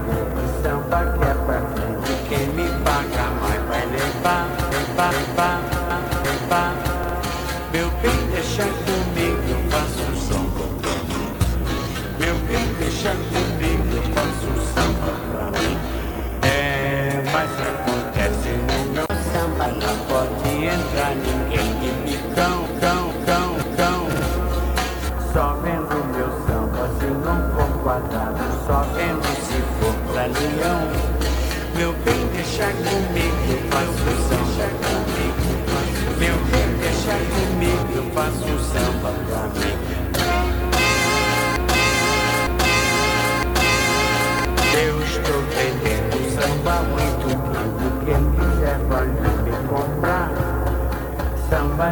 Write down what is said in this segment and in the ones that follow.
que é pra frente. Quem me paga mais vai levar, levar, levar, levar. Meu bem, deixa comigo, eu faço samba pra mim. Meu bem, deixa comigo, eu faço samba pra mim. É, mas acontece no meu samba, não pode entrar ninguém de bicão, cão, cão, cão. Só vendo meu samba se não for quadrado, só vendo se for pra leão. Meu bem, deixa comigo, eu faço samba. Meu bem, deixa comigo, eu faço samba pra mim. Eu estou vendendo samba muito lindo. Quem quiser pode me comprar. Samba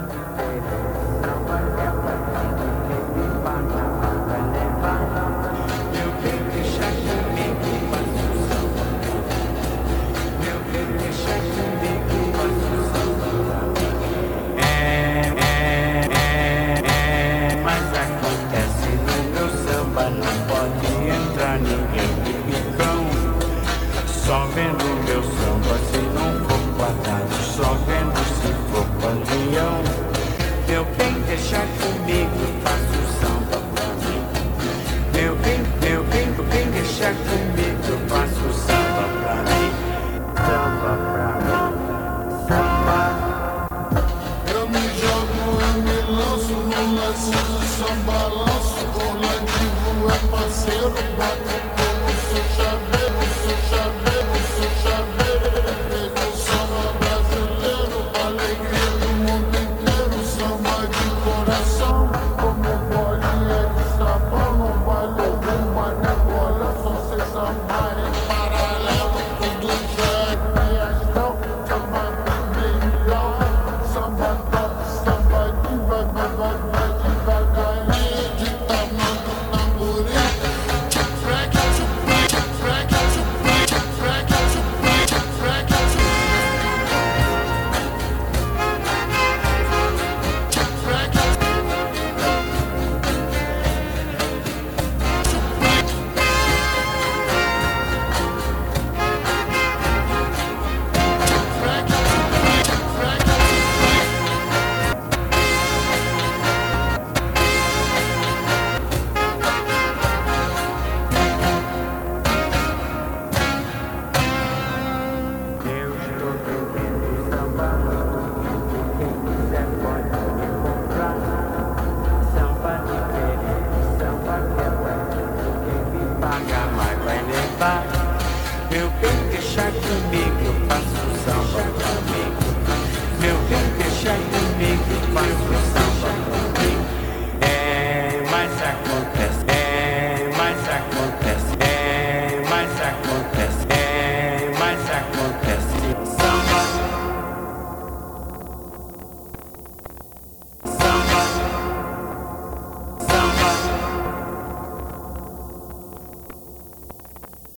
Só vendo meu samba se não for quadrado, só vendo se for panteão. Meu bem, deixa comigo, faço samba pra mim. Meu bem, meu bem, meu bem, deixa comigo, faço samba pra mim. Samba pra mim, samba. Eu me jogo, eu me lanço no lance do sambalanço. Orlativo é parceiro,